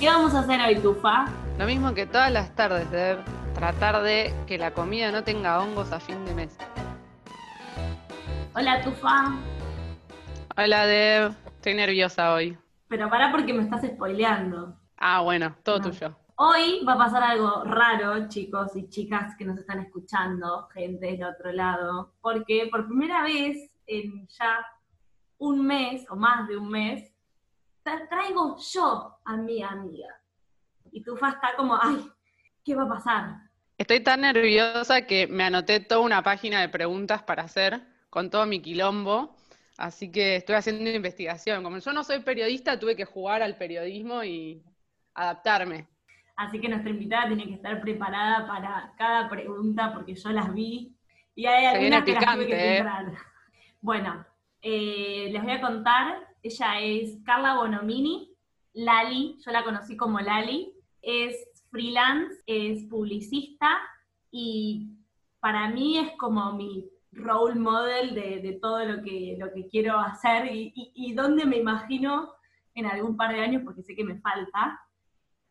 ¿Qué vamos a hacer hoy, Tufa? Lo mismo que todas las tardes, Deb. Tratar de que la comida no tenga hongos a fin de mes. Hola, Tufa. Hola, Deb. Estoy nerviosa hoy. Pero pará porque me estás spoileando. Ah, bueno, todo tuyo. Hoy va a pasar algo raro, chicos y chicas que nos están escuchando, gente del otro lado, porque por primera vez en ya un mes o más de un mes, traigo yo a mi amiga. Y Tufa está como, ay, ¿qué va a pasar? Estoy tan nerviosa que me anoté toda una página de preguntas para hacer con todo mi quilombo. Así que estoy haciendo investigación. Como yo no soy periodista, tuve que jugar al periodismo y adaptarme. Así que nuestra invitada tiene que estar preparada para cada pregunta porque yo las vi y hay algunas que las tuve que ¿eh? Bueno, eh, les voy a contar. Ella es Carla Bonomini, Lali, yo la conocí como Lali. Es freelance, es publicista y para mí es como mi role model de, todo lo que, lo que quiero hacer y, y, donde me imagino en algún par de años, porque sé que me falta.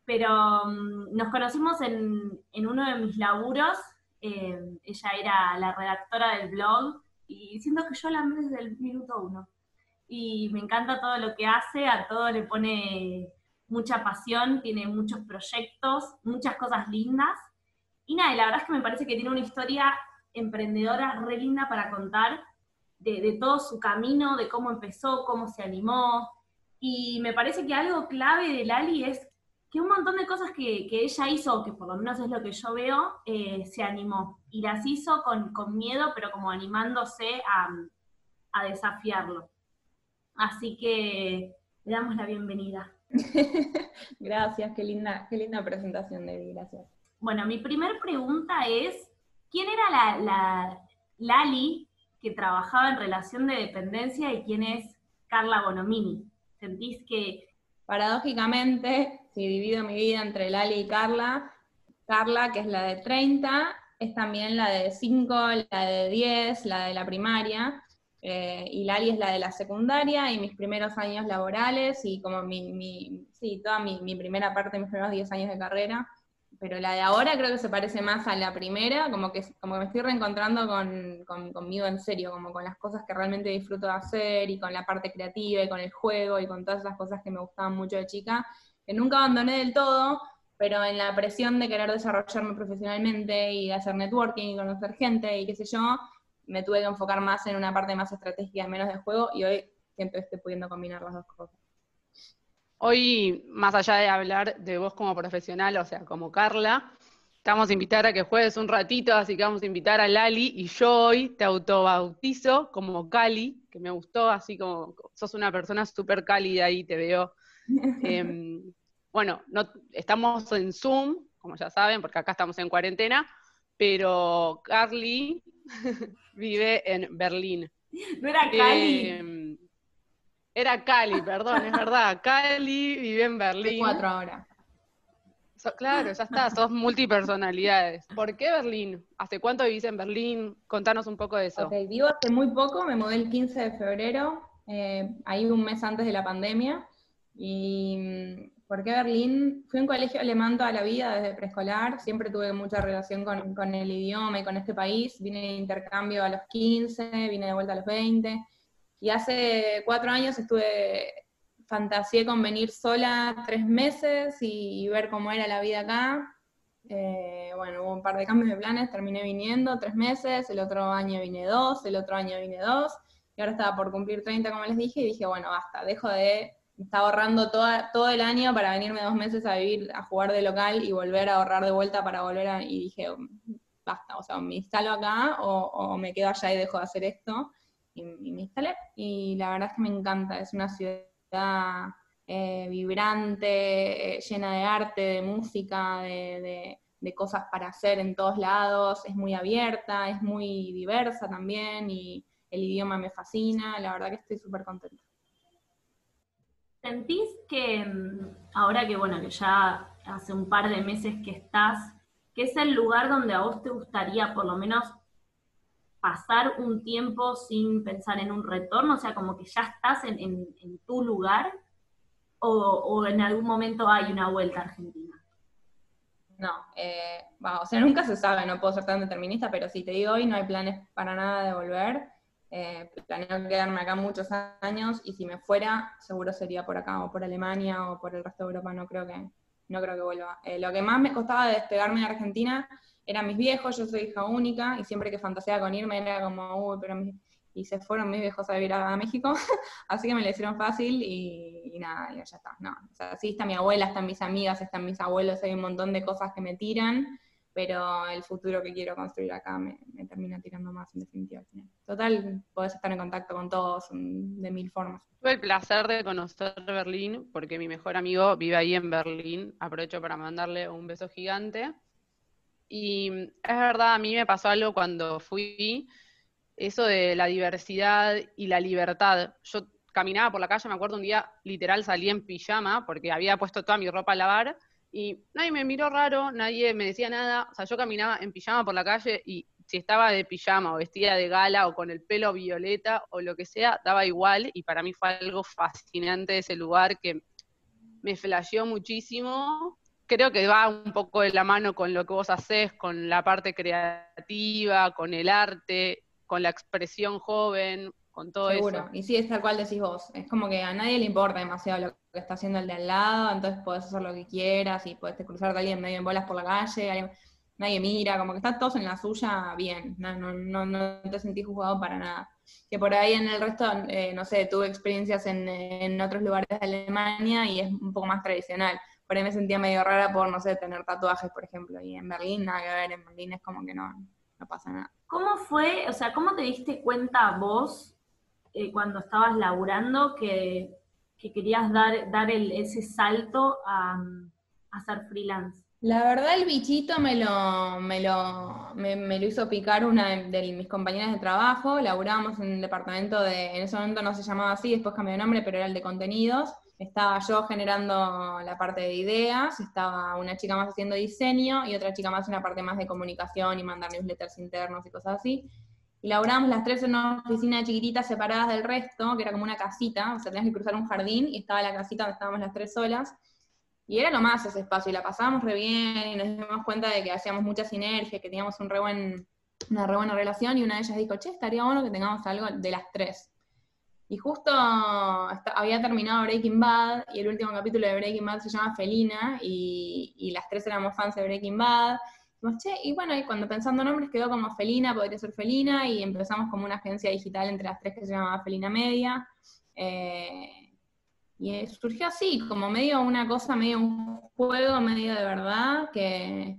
Pero mm, nos conocimos en, uno de mis laburos. Eh, ella era la redactora del blog y siento que yo la amé desde el minuto uno. Y me encanta todo lo que hace, a todo le pone mucha pasión, tiene muchos proyectos, muchas cosas lindas. Y nada, la verdad es que me parece que tiene una historia emprendedora re linda para contar de, todo su camino, de cómo empezó, cómo se animó. Y me parece que algo clave de Lali es que un montón de cosas que, ella hizo, que por lo menos es lo que yo veo, eh, se animó. Y las hizo con, miedo, pero como animándose a, a desafiarlo. Así que le damos la bienvenida. gracias, qué linda, qué linda presentación, Debbie, gracias. Bueno, mi primera pregunta es, ¿quién era la, Lali que trabajaba en relación de dependencia y quién es Carla Bonomini? ¿Sentís que... Paradójicamente, si divido mi vida entre Lali y Carla, Carla, que es la de 30, es también la de 5, la de 10, la de la primaria, eh, y Lali es la de la secundaria y mis primeros años laborales y como mi, mi sí, toda mi, mi, primera parte, mis primeros 10 años de carrera, pero la de ahora creo que se parece más a la primera, como que, como que me estoy reencontrando con, conmigo en serio, como con las cosas que realmente disfruto de hacer y con la parte creativa y con el juego y con todas esas cosas que me gustaban mucho de chica, que nunca abandoné del todo, pero en la presión de querer desarrollarme profesionalmente y hacer networking y conocer gente y qué sé yo, me tuve que enfocar más en una parte más estratégica y menos de juego, y hoy siento que estoy pudiendo combinar las dos cosas. Hoy, más allá de hablar de vos como profesional, o sea, como Carla, te vamos a invitar a que juegues un ratito, así que vamos a invitar a Lali, y yo hoy te autobautizo como Cali, que me gustó, así como sos una persona súper cálida y te veo. Em, bueno, no, estamos en Zoom, como ya saben, porque acá estamos en cuarentena, pero Carly vive en Berlín. No era Cali. Em, era Cali, perdón, es verdad. Cali vive en Berlín. cuatro ahora. claro, ya está, sos multipersonalidades. ¿Por qué Berlín? ¿Hace cuánto vivís en Berlín? Contanos un poco de eso. Vivo hace muy poco, me mudé el 15 de febrero, eh, ahí un mes antes de la pandemia. Y ¿Por qué Berlín? Fui un colegio alemán toda la vida, desde preescolar, siempre tuve mucha relación con, el idioma y con este país. Vine de intercambio a los 15, vine de vuelta a los 20, y hace cuatro años estuve, fantaseé con venir sola tres meses y, ver cómo era la vida acá. Eh, bueno, hubo un par de cambios de planes, terminé viniendo tres meses, el otro año vine dos, el otro año vine dos, y ahora estaba por cumplir 30, como les dije, y dije, bueno, basta, dejo de estaba ahorrando toda, todo el año para venirme dos meses a vivir, a jugar de local y volver a ahorrar de vuelta para volver a, y dije, basta, o sea, me instalo acá o, me quedo allá y dejo de hacer esto. Y, me instalé. Y la verdad es que me encanta, es una ciudad eh, vibrante, eh, llena de arte, de música, de, de cosas para hacer en todos lados, es muy abierta, es muy diversa también y el idioma me fascina, la verdad que estoy súper contenta. ¿Sentís que mm, ahora que bueno, que ya hace un par de meses que estás, que es el lugar donde a vos te gustaría por lo menos pasar un tiempo sin pensar en un retorno? O sea, como que ya estás en, tu lugar. o, en algún momento hay una vuelta a Argentina? No, eh, o sea, nunca se sabe, no puedo ser tan determinista, pero si te digo hoy, no hay planes para nada de volver. Eh, planeo quedarme acá muchos años y si me fuera, seguro sería por acá o por Alemania o por el resto de Europa, no creo que, no creo que vuelva. Eh, lo que más me costaba de despegarme de Argentina eran mis viejos, yo soy hija única y siempre que fantaseaba con irme era como, uy, pero mis, y se fueron mis viejos a vivir a México, así que me lo hicieron fácil y, nada, ya está. No, sí está mi abuela, están mis amigas, están mis abuelos, hay un montón de cosas que me tiran, pero el futuro que quiero construir acá me, termina tirando más en definitiva. Total, podés estar en contacto con todos de mil formas. Tuve el placer de conocer Berlín porque mi mejor amigo vive ahí en Berlín. Aprovecho para mandarle un beso gigante. Y es verdad, a mí me pasó algo cuando fui, eso de la diversidad y la libertad. Yo caminaba por la calle, me acuerdo un día, literal salí en pijama porque había puesto toda mi ropa a lavar y nadie me miró raro, nadie me decía nada. O sea, yo caminaba en pijama por la calle y si estaba de pijama o vestida de gala o con el pelo violeta o lo que sea, daba igual y para mí fue algo fascinante ese lugar que me flasheó muchísimo. Creo que va un poco de la mano con lo que vos haces, con la parte creativa, con el arte con la expresión joven, con todo Seguro. Y sí, es tal cual decís vos. Es como que a nadie le importa demasiado lo que está haciendo el de al lado, entonces podés hacer lo que quieras y podés cruzar de alguien medio en bolas por la calle, nadie mira, como que están todos en la suya bien, no, no, no, te sentís juzgado para nada. Que por ahí en el resto, eh, no sé, tuve experiencias en, en otros lugares de Alemania y es un poco más tradicional. Por ahí me sentía medio rara por, no sé, tener tatuajes, por ejemplo, y en Berlín nada que ver, en Berlín es como que no, no pasa nada. ¿Cómo fue, o sea, cómo te diste cuenta vos eh, cuando estabas laburando que, querías dar, dar ese salto a, a, ser freelance? La verdad el bichito me lo, me lo, me, lo hizo picar una de, mis compañeras de trabajo, laburábamos en el departamento de, en ese momento no se llamaba así, después cambió de nombre, pero era el de contenidos, estaba yo generando la parte de ideas, estaba una chica más haciendo diseño y otra chica más en la parte más de comunicación y mandar newsletters internos y cosas así. Y laburábamos las tres en una oficina chiquitita separadas del resto, que era como una casita, o sea, tenías que cruzar un jardín y estaba la casita donde estábamos las tres solas. Y era lo más ese espacio, y la pasábamos re bien, y nos dimos cuenta de que hacíamos mucha sinergia, que teníamos una re buena relación, y una de ellas dijo, che, estaría bueno que tengamos algo de las tres. Y justo había terminado Breaking Bad y el último capítulo de Breaking Bad se llama Felina y, las tres éramos fans de Breaking Bad. Y bueno, y cuando pensando nombres quedó como Felina, podría ser Felina, y empezamos como una agencia digital entre las tres que se llamaba Felina Media. Eh, y surgió así, como medio una cosa, medio un juego, medio de verdad, que,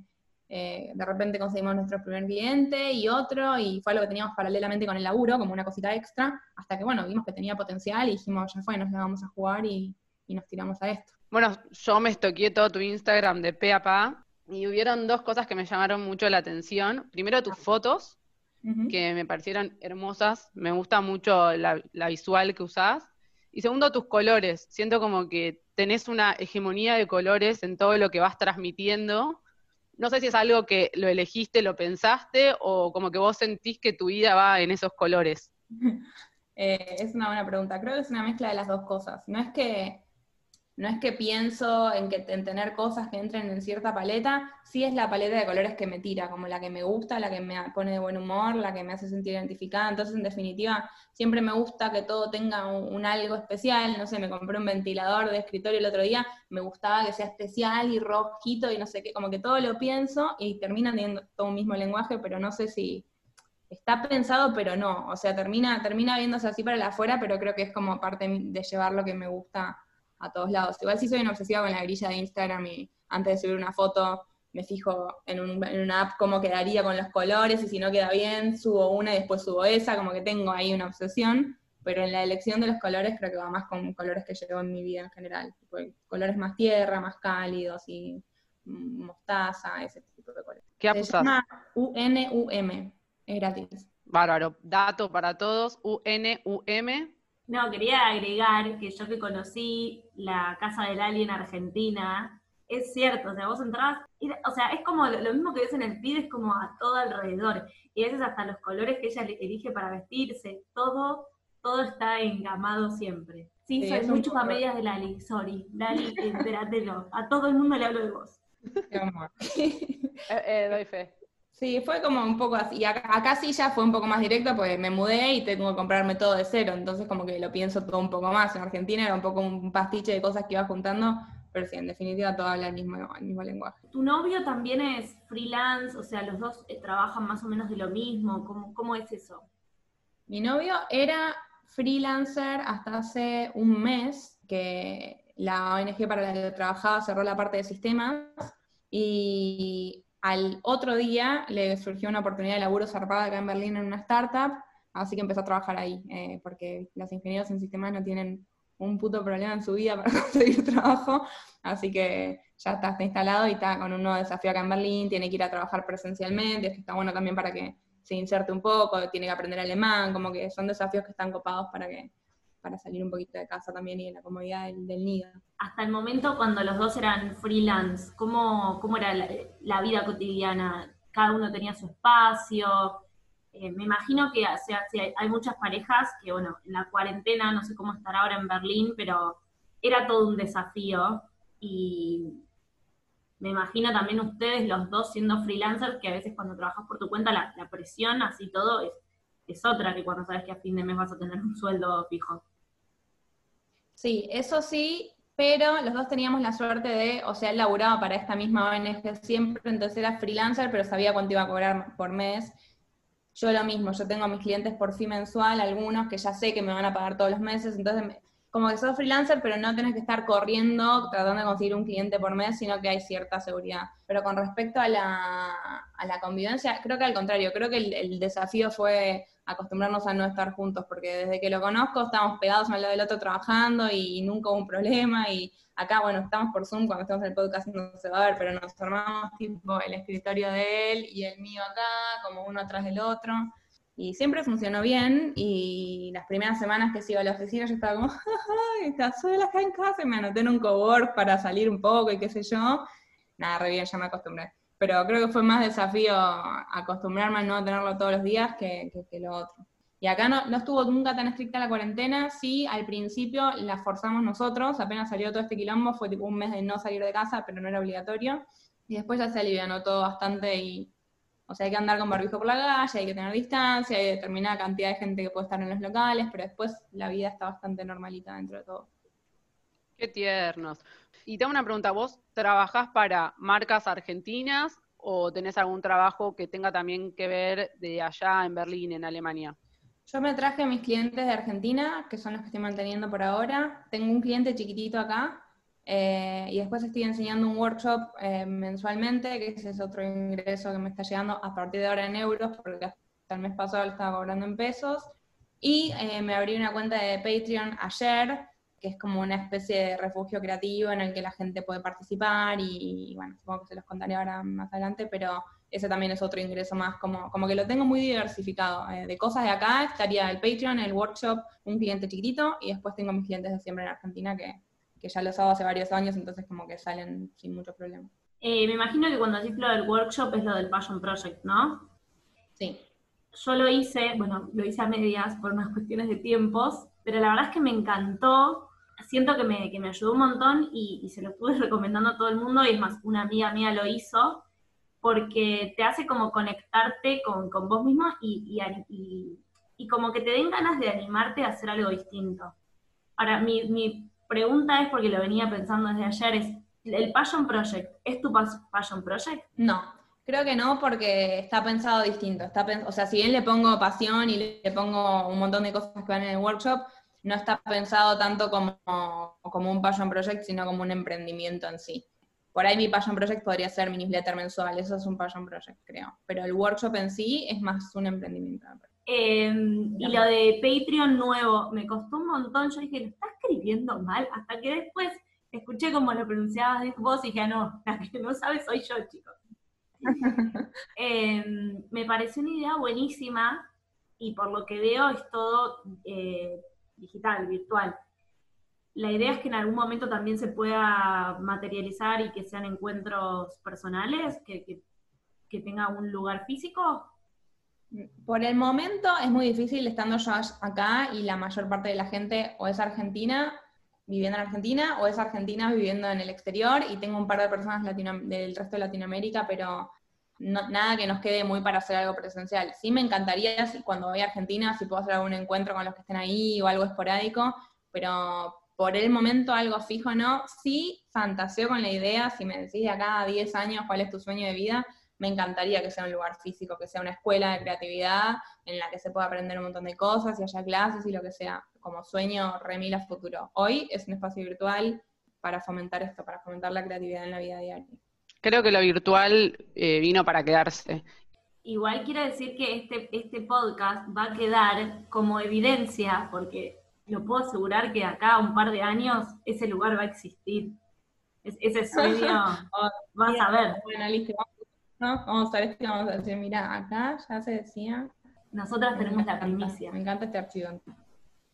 eh, de repente conseguimos nuestro primer cliente y otro, y fue algo que teníamos paralelamente con el laburo, como una cosita extra, hasta que, bueno, vimos que tenía potencial y dijimos, ya fue, nos la vamos a jugar y, nos tiramos a esto. Bueno, yo me estoqué todo tu Instagram de pe a pa, y hubieron dos cosas que me llamaron mucho la atención. Primero, tus fotos, que me parecieron hermosas, me gusta mucho la, la visual que usás. Y segundo, tus colores. Siento como que tenés una hegemonía de colores en todo lo que vas transmitiendo no sé si es algo que lo elegiste, lo pensaste o como que vos sentís que tu vida va en esos colores. Eh, es una buena pregunta. Creo que es una mezcla de las dos cosas. No es que no es que pienso en, que, en tener cosas que entren en cierta paleta, sí es la paleta de colores que me tira, como la que me gusta, la que me pone de buen humor, la que me hace sentir identificada. Entonces, en definitiva, siempre me gusta que todo tenga un, algo especial. No sé, me compré un ventilador de escritorio el otro día, me gustaba que sea especial y rojito y no sé qué, como que todo lo pienso y termina teniendo todo un mismo lenguaje, pero no sé si está pensado, pero no. O sea, termina, termina viéndose así para la afuera, pero creo que es como parte de llevar lo que me gusta a todos lados. Igual sí soy una obsesiva con la grilla de Instagram y antes de subir una foto me fijo en, una app cómo quedaría con los colores y si no queda bien, subo una y después subo esa, como que tengo ahí una obsesión, pero en la elección de los colores creo que va más con colores que llevo en mi vida en general, colores más tierra, más cálidos y mostaza, ese tipo de colores. ¿Qué Se llama UNUM, es gratis. Bárbaro, dato para todos, UNUM, no, quería agregar que yo que conocí la Casa del Alien Argentina, es cierto, o sea, vos entrabas, o sea, es como lo, mismo que ves en el feed, es como a todo alrededor. Y a veces hasta los colores que ella elige para vestirse, todo, todo está engamado siempre. Sí, soy mucho medias de Lali, sorry. Lali, enteratelo. A todo el mundo le hablo de vos. Qué amor. Eh, eh, doy fe. Sí, fue como un poco así. Acá, sí ya fue un poco más directo, pues me mudé y tengo que comprarme todo de cero, entonces como que lo pienso todo un poco más. En Argentina era un poco un pastiche de cosas que iba juntando, pero sí, en definitiva todo habla el mismo, el mismo lenguaje. ¿Tu novio también es freelance? O sea, los dos eh, trabajan más o menos de lo mismo. ¿Cómo, cómo es eso? Mi novio era freelancer hasta hace un mes que la ONG para la que trabajaba cerró la parte de sistemas y al otro día le surgió una oportunidad de laburo zarpada acá en Berlín en una startup, así que empezó a trabajar ahí, eh, porque los ingenieros en sistemas no tienen un puto problema en su vida para conseguir trabajo, así que ya está, está instalado y está con un nuevo desafío acá en Berlín, tiene que ir a trabajar presencialmente, que está bueno también para que se inserte un poco, tiene que aprender alemán, como que son desafíos que están copados para que para salir un poquito de casa también y en la comodidad del, nido. Hasta el momento cuando los dos eran freelance, ¿cómo, cómo era la, vida cotidiana? ¿Cada uno tenía su espacio? Eh, me imagino que hay muchas parejas que, bueno, en la cuarentena, no sé cómo estará ahora en Berlín, pero era todo un desafío y me imagino también ustedes los dos siendo freelancers, que a veces cuando trabajas por tu cuenta la, presión, así todo, es, es, otra que cuando sabes que a fin de mes vas a tener un sueldo fijo. Sí, eso sí, pero los dos teníamos la suerte de, o sea, él laburaba para esta misma ONG siempre, entonces era freelancer, pero sabía cuánto iba a cobrar por mes. Yo lo mismo, yo tengo a mis clientes por fin mensual, algunos que ya sé que me van a pagar todos los meses, entonces como que sos freelancer, pero no tenés que estar corriendo tratando de conseguir un cliente por mes, sino que hay cierta seguridad. Pero con respecto a la, a la convivencia, creo que al contrario, creo que el, desafío fue acostumbrarnos a no estar juntos, porque desde que lo conozco estamos pegados al lado del otro trabajando y nunca hubo un problema. Y acá, bueno, estamos por Zoom, cuando estamos en el podcast no se va a ver, pero nos armamos tipo el escritorio de él y el mío acá, como uno atrás del otro. Y siempre funcionó bien y las primeras semanas que sigo a la oficina yo estaba como, ¡ay, estás sola acá en casa! Y me anoté en un cowork para salir un poco y qué sé yo. Nada, re bien, ya me acostumbré. Pero creo que fue más desafío acostumbrarme a no tenerlo todos los días que, que, lo otro. Y acá no, no, estuvo nunca tan estricta la cuarentena, sí, al principio la forzamos nosotros, apenas salió todo este quilombo, fue tipo un mes de no salir de casa, pero no era obligatorio. Y después ya se alivianó todo bastante y, o sea, hay que andar con barbijo por la calle, hay que tener distancia, hay determinada cantidad de gente que puede estar en los locales, pero después la vida está bastante normalita dentro de todo. Qué tiernos. Y tengo una pregunta, ¿vos trabajás para marcas argentinas o tenés algún trabajo que tenga también que ver de allá en Berlín, en Alemania? Yo me traje a mis clientes de Argentina, que son los que estoy manteniendo por ahora. Tengo un cliente chiquitito acá, eh, y después estoy enseñando un workshop eh, mensualmente, que ese es otro ingreso que me está llegando a partir de ahora en euros, porque hasta el mes pasado lo estaba cobrando en pesos. Y eh, me abrí una cuenta de Patreon ayer, que es como una especie de refugio creativo en el que la gente puede participar y, bueno, supongo que se los contaré ahora más adelante, pero ese también es otro ingreso más, como, como que lo tengo muy diversificado. de cosas de acá estaría el Patreon, el workshop, un cliente chiquitito y después tengo mis clientes de siempre en Argentina que que ya los hago hace varios años, entonces como que salen sin mucho problema. Eh, me imagino que cuando decís lo del workshop es lo del Passion Project, ¿no? Sí. Yo lo hice, bueno, lo hice a medias por unas cuestiones de tiempos, pero la verdad es que me encantó, siento que me, que me ayudó un montón y, se lo estuve recomendando a todo el mundo, y es más, una amiga mía lo hizo, porque te hace como conectarte con, con vos mismo y, y, y, como que te den ganas de animarte a hacer algo distinto. Ahora, mi, mi pregunta es, porque lo venía pensando desde ayer, es, ¿el Passion Project es tu Passion Project? No, creo que no, porque está pensado distinto. Está o sea, si bien le pongo pasión y le pongo un montón de cosas que van en el workshop, no está pensado tanto como, como un Passion Project, sino como un emprendimiento en sí. Por ahí mi Passion Project podría ser mi newsletter mensual, eso es un Passion Project, creo. Pero el workshop en sí es más un emprendimiento. Em, y lo de Patreon nuevo, me costó un montón. Yo dije, lo está escribiendo mal. Hasta que después escuché cómo lo pronunciabas vos y dije, ah, no, la que no sabe soy yo, chicos. Em, me pareció una idea buenísima y por lo que veo es todo eh, digital, virtual. La idea es que en algún momento también se pueda materializar y que sean encuentros personales, que, que, que tenga un lugar físico. Por el momento es muy difícil estando yo acá y la mayor parte de la gente o es argentina viviendo en Argentina o es argentina viviendo en el exterior y tengo un par de personas del resto de Latinoamérica, pero nada que nos quede muy para hacer algo presencial. Sí me encantaría si, cuando voy a Argentina si puedo hacer algún encuentro con los que estén ahí o algo esporádico, pero por el momento algo fijo no. Sí fantaseo con la idea, si me decís de acá a 10 años cuál es tu sueño de vida, me encantaría que sea un lugar físico, que sea una escuela de creatividad en la que se pueda aprender un montón de cosas y haya clases y lo que sea, como sueño remila futuro. Hoy es un espacio virtual para fomentar esto, para fomentar la creatividad en la vida diaria. Creo que lo virtual eh, vino para quedarse. Igual quiero decir que este, este podcast va a quedar como evidencia, porque lo puedo asegurar que acá a un par de años ese lugar va a existir. ese sueño, vas a ver. Bueno, listo, ¿no? Vamos a ver que vamos a decir, mira, acá ya se decía. Nosotras tenemos la primicia. Me encanta este archivo.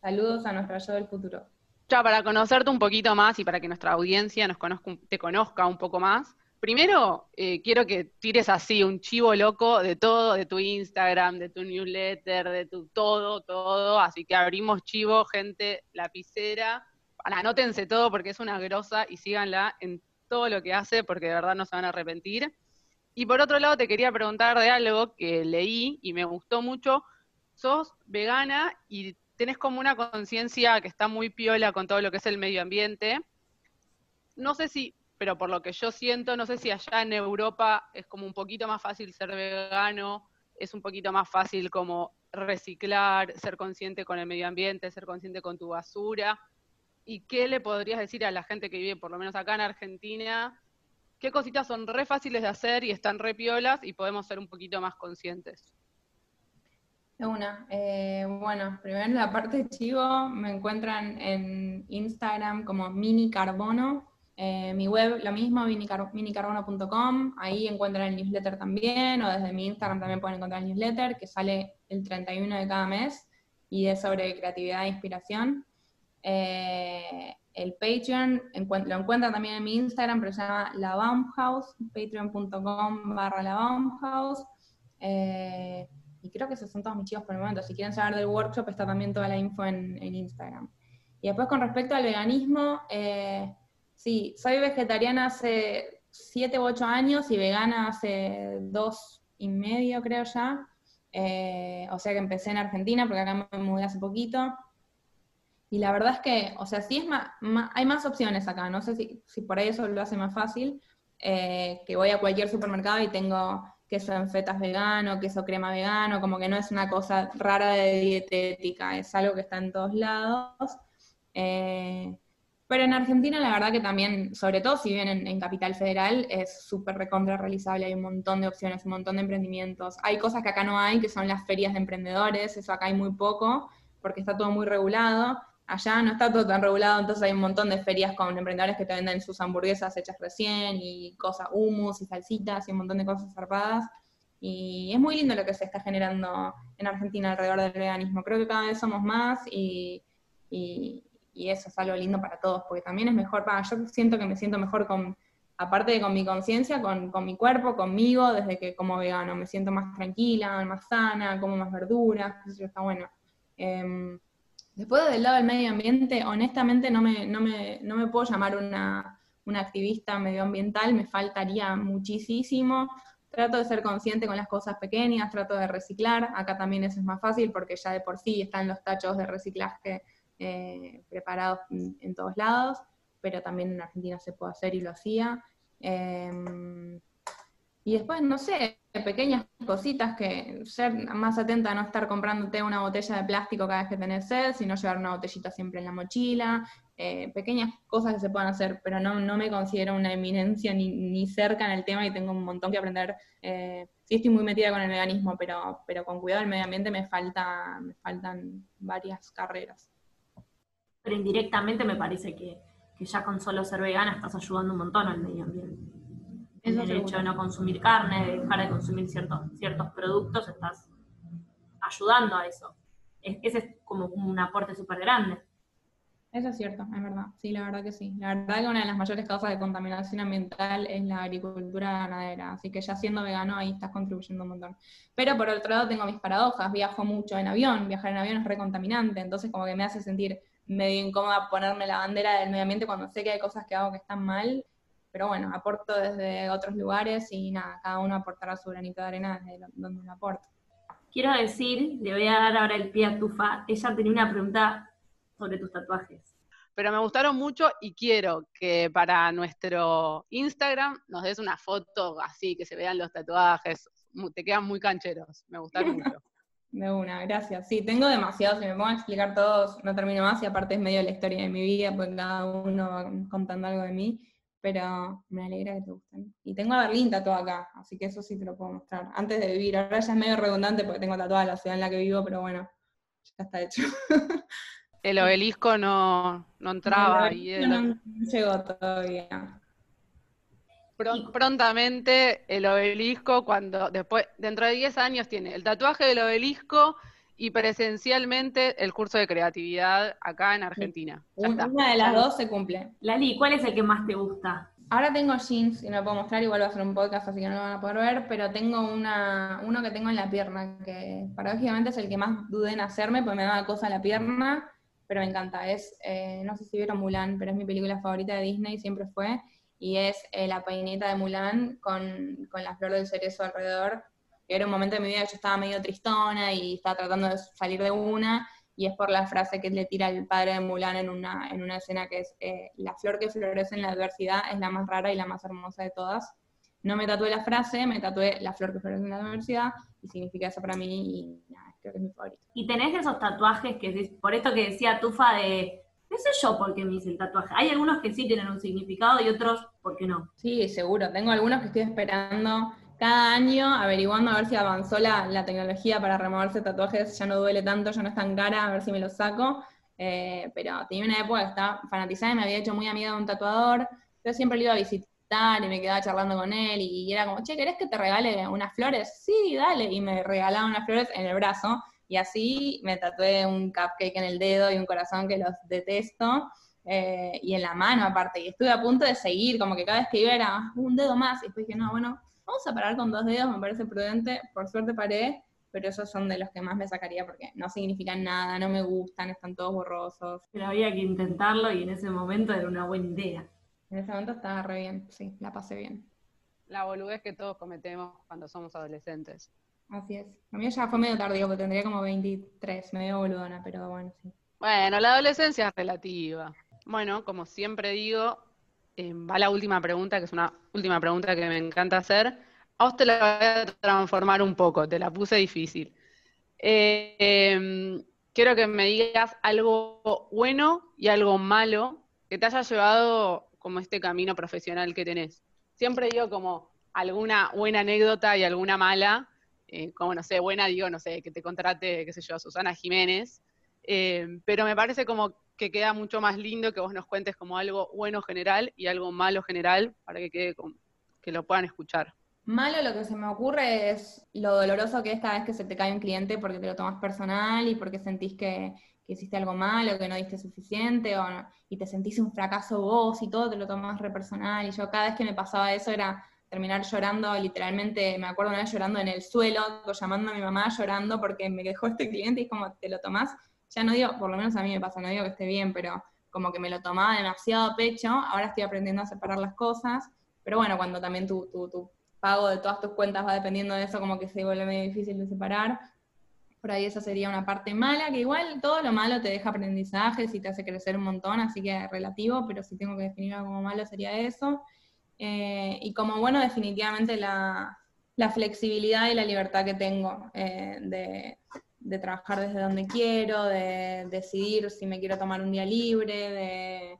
Saludos a nuestra yo del futuro. Ya, para conocerte un poquito más y para que nuestra audiencia nos conozca, te conozca un poco más, primero eh, quiero que tires así un chivo loco de todo, de tu Instagram, de tu newsletter, de tu todo, todo. Así que abrimos chivo, gente, lapicera. Anótense todo porque es una grosa y síganla en todo lo que hace porque de verdad no se van a arrepentir. Y por otro lado, te quería preguntar de algo que leí y me gustó mucho. Sos vegana y tenés como una conciencia que está muy piola con todo lo que es el medio ambiente. No sé si, pero por lo que yo siento, no sé si allá en Europa es como un poquito más fácil ser vegano, es un poquito más fácil como reciclar, ser consciente con el medio ambiente, ser consciente con tu basura. ¿Y qué le podrías decir a la gente que vive, por lo menos acá en Argentina, qué cositas son re fáciles de hacer y están re piolas y podemos ser un poquito más conscientes. Una. Eh, bueno, primero la parte de chivo me encuentran en Instagram como Mini Carbono. Eh, mi web, lo mismo, minicarbono.com. Ahí encuentran el newsletter también, o desde mi Instagram también pueden encontrar el newsletter, que sale el 31 de cada mes y es sobre creatividad e inspiración. Eh, el Patreon, lo encuentran también en mi Instagram, pero se llama La Baumhaus, patreon.com barra La Baumhaus. Eh, y creo que esos son todos mis chicos por el momento. Si quieren saber del workshop, está también toda la info en, Instagram. Y después con respecto al veganismo, eh, sí, soy vegetariana hace 7 u 8 años y vegana hace dos y medio, creo ya. Eh, o sea que empecé en Argentina, porque acá me mudé hace poquito. Y la verdad es que, o sea, sí es más, hay más opciones acá, no sé si, por ahí eso lo hace más fácil, eh, que voy a cualquier supermercado y tengo queso en fetas vegano, queso crema vegano, como que no es una cosa rara de dietética, es algo que está en todos lados. Eh, pero en Argentina la verdad que también, sobre todo si viven en, Capital Federal, es súper recontra realizable, hay un montón de opciones, un montón de emprendimientos. Hay cosas que acá no hay, que son las ferias de emprendedores, eso acá hay muy poco, porque está todo muy regulado, Allá no está todo tan regulado, entonces hay un montón de ferias con emprendedores que te venden sus hamburguesas hechas recién y cosas, humus y salsitas y un montón de cosas zarpadas. Y es muy lindo lo que se está generando en Argentina alrededor del veganismo. Creo que cada vez somos más y, y, eso es algo lindo para todos, porque también es mejor para, yo siento que me siento mejor con, aparte de con mi conciencia, con, con, mi cuerpo, conmigo, desde que como vegano, me siento más tranquila, más sana, como más verduras, eso está bueno. Em, Después del lado del medio ambiente, honestamente no me, no me, no me puedo llamar una, una, activista medioambiental, me faltaría muchísimo. Trato de ser consciente con las cosas pequeñas, trato de reciclar. Acá también eso es más fácil porque ya de por sí están los tachos de reciclaje eh, preparados en, todos lados, pero también en Argentina se puede hacer y lo hacía. Em, y después, no sé, pequeñas cositas que ser más atenta a no estar comprándote una botella de plástico cada vez que tenés sed, sino llevar una botellita siempre en la mochila, eh, pequeñas cosas que se puedan hacer, pero no, no me considero una eminencia ni, ni, cerca en el tema y tengo un montón que aprender. Eh, sí estoy muy metida con el veganismo, pero, pero con cuidado del medio ambiente me, falta, me faltan varias carreras. Pero indirectamente me parece que, que ya con solo ser vegana estás ayudando un montón al medio ambiente el derecho de no consumir carne, de dejar de consumir ciertos, ciertos productos, estás ayudando a eso. ese es como un aporte súper grande. Eso es cierto, es verdad. Sí, la verdad que sí. La verdad que una de las mayores causas de contaminación ambiental es la agricultura ganadera. Así que ya siendo vegano ahí estás contribuyendo un montón. Pero por otro lado tengo mis paradojas. Viajo mucho en avión. Viajar en avión es recontaminante. Entonces como que me hace sentir medio incómoda ponerme la bandera del medio ambiente cuando sé que hay cosas que hago que están mal. Pero bueno, aporto desde otros lugares y nada, cada uno aportará su granito de arena desde donde lo aporta. Quiero decir, le voy a dar ahora el pie a Tufa. Ella tenía una pregunta sobre tus tatuajes. Pero me gustaron mucho y quiero que para nuestro Instagram nos des una foto así, que se vean los tatuajes. Te quedan muy cancheros, me gustaron mucho. De una, gracias. Sí, tengo demasiados, si me pongo a explicar todos, no termino más, y aparte es medio la historia de mi vida, pues cada uno va contando algo de mí, pero me alegra que te gusten. Y tengo a Berlín tatuado acá, así que eso sí te lo puedo mostrar. Antes de vivir, ahora ya es medio redundante porque tengo tatuada la ciudad en la que vivo, pero bueno, ya está hecho. El obelisco no, no entraba. y no llegó todavía. prontamente el obelisco, cuando después, dentro de 10 años tiene el tatuaje del obelisco y presencialmente el curso de creatividad acá en Argentina. Una de las dos se cumple. Lali, ¿cuál es el que más te gusta? Ahora tengo jeans y no lo puedo mostrar, igual va a ser un podcast, así que no lo van a poder ver, pero tengo una, uno que tengo en la pierna, que paradójicamente es el que más dudé en hacerme, porque me da cosa en la pierna, pero me encanta. Es, eh, no sé si vieron Mulan, pero es mi película favorita de Disney, siempre fue, y es eh, la peineta de Mulan con, con, la flor del cerezo alrededor. Era un momento de mi vida que yo estaba medio tristona y estaba tratando de salir de una, y es por la frase que le tira el padre de Mulan en una, en una escena que es, eh, la flor que florece en la adversidad es la más rara y la más hermosa de todas. No me tatué la frase, me tatué la flor que florece en la adversidad, y significa eso para mí, y nada, creo que es mi favorito. Y tenés esos tatuajes que, por esto que decía Tufa de, no sé yo por qué me hice el tatuaje. Hay algunos que sí tienen un significado y otros, ¿por qué no? Sí, seguro. Tengo algunos que estoy esperando cada año, averiguando a ver si avanzó la, la tecnología para removerse tatuajes, ya no duele tanto, ya no es tan cara, a ver si me los saco. Eh, pero tenía una época que fanatizada y me había hecho muy amiga de un tatuador. Yo siempre lo iba a visitar y me quedaba charlando con él y era como, che, ¿querés que te regale unas flores? Sí, dale. Y me regalaba unas flores en el brazo y así me tatué un cupcake en el dedo y un corazón que los detesto. Eh, y en la mano aparte, y estuve a punto de seguir, como que cada vez que iba era un dedo más, y después dije, no, bueno, vamos a parar con dos dedos, me parece prudente, por suerte paré, pero esos son de los que más me sacaría porque no significan nada, no me gustan, están todos borrosos. Pero había que intentarlo y en ese momento era una buena idea. En ese momento estaba re bien, sí, la pasé bien. La boludez que todos cometemos cuando somos adolescentes. Así es. A mí ya fue medio tardío, porque tendría como 23, medio boludona, pero bueno, sí. Bueno, la adolescencia es relativa. Bueno, como siempre digo, eh, va la última pregunta, que es una última pregunta que me encanta hacer. A usted la voy a transformar un poco, te la puse difícil. Eh, em, quiero que me digas algo bueno y algo malo que te haya llevado como este camino profesional que tenés. Siempre digo como alguna buena anécdota y alguna mala, eh, como no sé, buena digo, no sé, que te contrate, qué sé yo, Susana Jiménez, eh, pero me parece como que queda mucho más lindo que vos nos cuentes como algo bueno general y algo malo general para que quede que lo puedan escuchar. Malo lo que se me ocurre es lo doloroso que es cada vez que se te cae un cliente porque te lo tomas personal y porque sentís que, hiciste algo malo, que no diste suficiente, o y te sentís un fracaso vos y todo, te lo tomás re personal. Y yo cada vez que me pasaba eso era terminar llorando, literalmente, me acuerdo una vez llorando en el suelo, llamando a mi mamá llorando porque me dejó este cliente y es como, te lo tomás, ya no digo, por lo menos a mí me pasa, no digo que esté bien, pero como que me lo tomaba demasiado a pecho, ahora estoy aprendiendo a separar las cosas, pero bueno, cuando también tu, tu, tu pago de todas tus cuentas va dependiendo de eso, como que se vuelve medio difícil de separar, por ahí esa sería una parte mala, que igual todo lo malo te deja aprendizajes y te hace crecer un montón, así que relativo, pero si tengo que definir algo como malo sería eso. Eh, y como bueno, definitivamente la, flexibilidad y la libertad que tengo eh, de, de, trabajar desde donde quiero, de decidir si me quiero tomar un día libre, de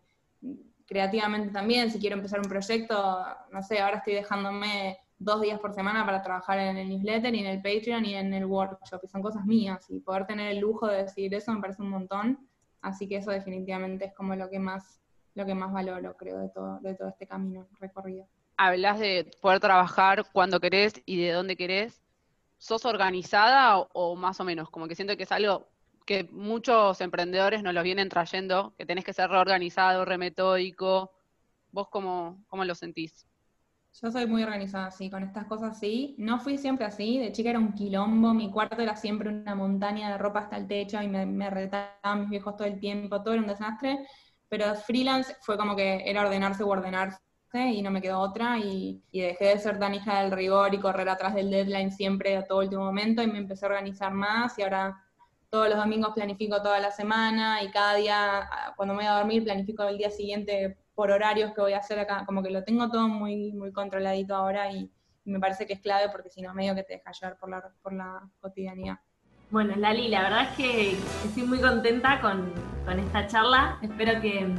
creativamente también, si quiero empezar un proyecto, no sé, ahora estoy dejándome dos días por semana para trabajar en el newsletter y en el Patreon y en el workshop, y son cosas mías, y poder tener el lujo de decir eso me parece un montón, así que eso definitivamente es como lo que más, lo que más valoro, creo, de todo, de todo este camino recorrido. Hablas de poder trabajar cuando querés y de dónde querés. ¿Sos organizada o, más o menos? Como que siento que es algo que muchos emprendedores nos los vienen trayendo, que tenés que ser reorganizado, remetódico. ¿Vos cómo, cómo lo sentís? Yo soy muy organizada, sí, con estas cosas sí. No fui siempre así, de chica era un quilombo, mi cuarto era siempre una montaña de ropa hasta el techo y me, me retaban mis viejos todo el tiempo, todo era un desastre. Pero freelance fue como que era ordenarse o ordenarse y no me quedó otra y, dejé de ser tan hija del rigor y correr atrás del deadline siempre a todo último momento y me empecé a organizar más y ahora todos los domingos planifico toda la semana y cada día, cuando me voy a dormir, planifico el día siguiente por horarios que voy a hacer acá, como que lo tengo todo muy, muy controladito ahora y, me parece que es clave porque si no, medio que te deja llevar por la, por la cotidianidad. Bueno, Lali, la verdad es que estoy muy contenta con, con esta charla. Espero que,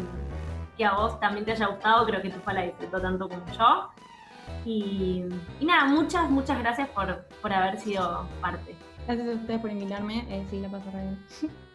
que, a vos también te haya gustado. Creo que tu la disfrutó tanto como yo. Y, nada, muchas, muchas gracias por, por haber sido parte. Gracias a ustedes por invitarme. Eh, sí, la paso bien.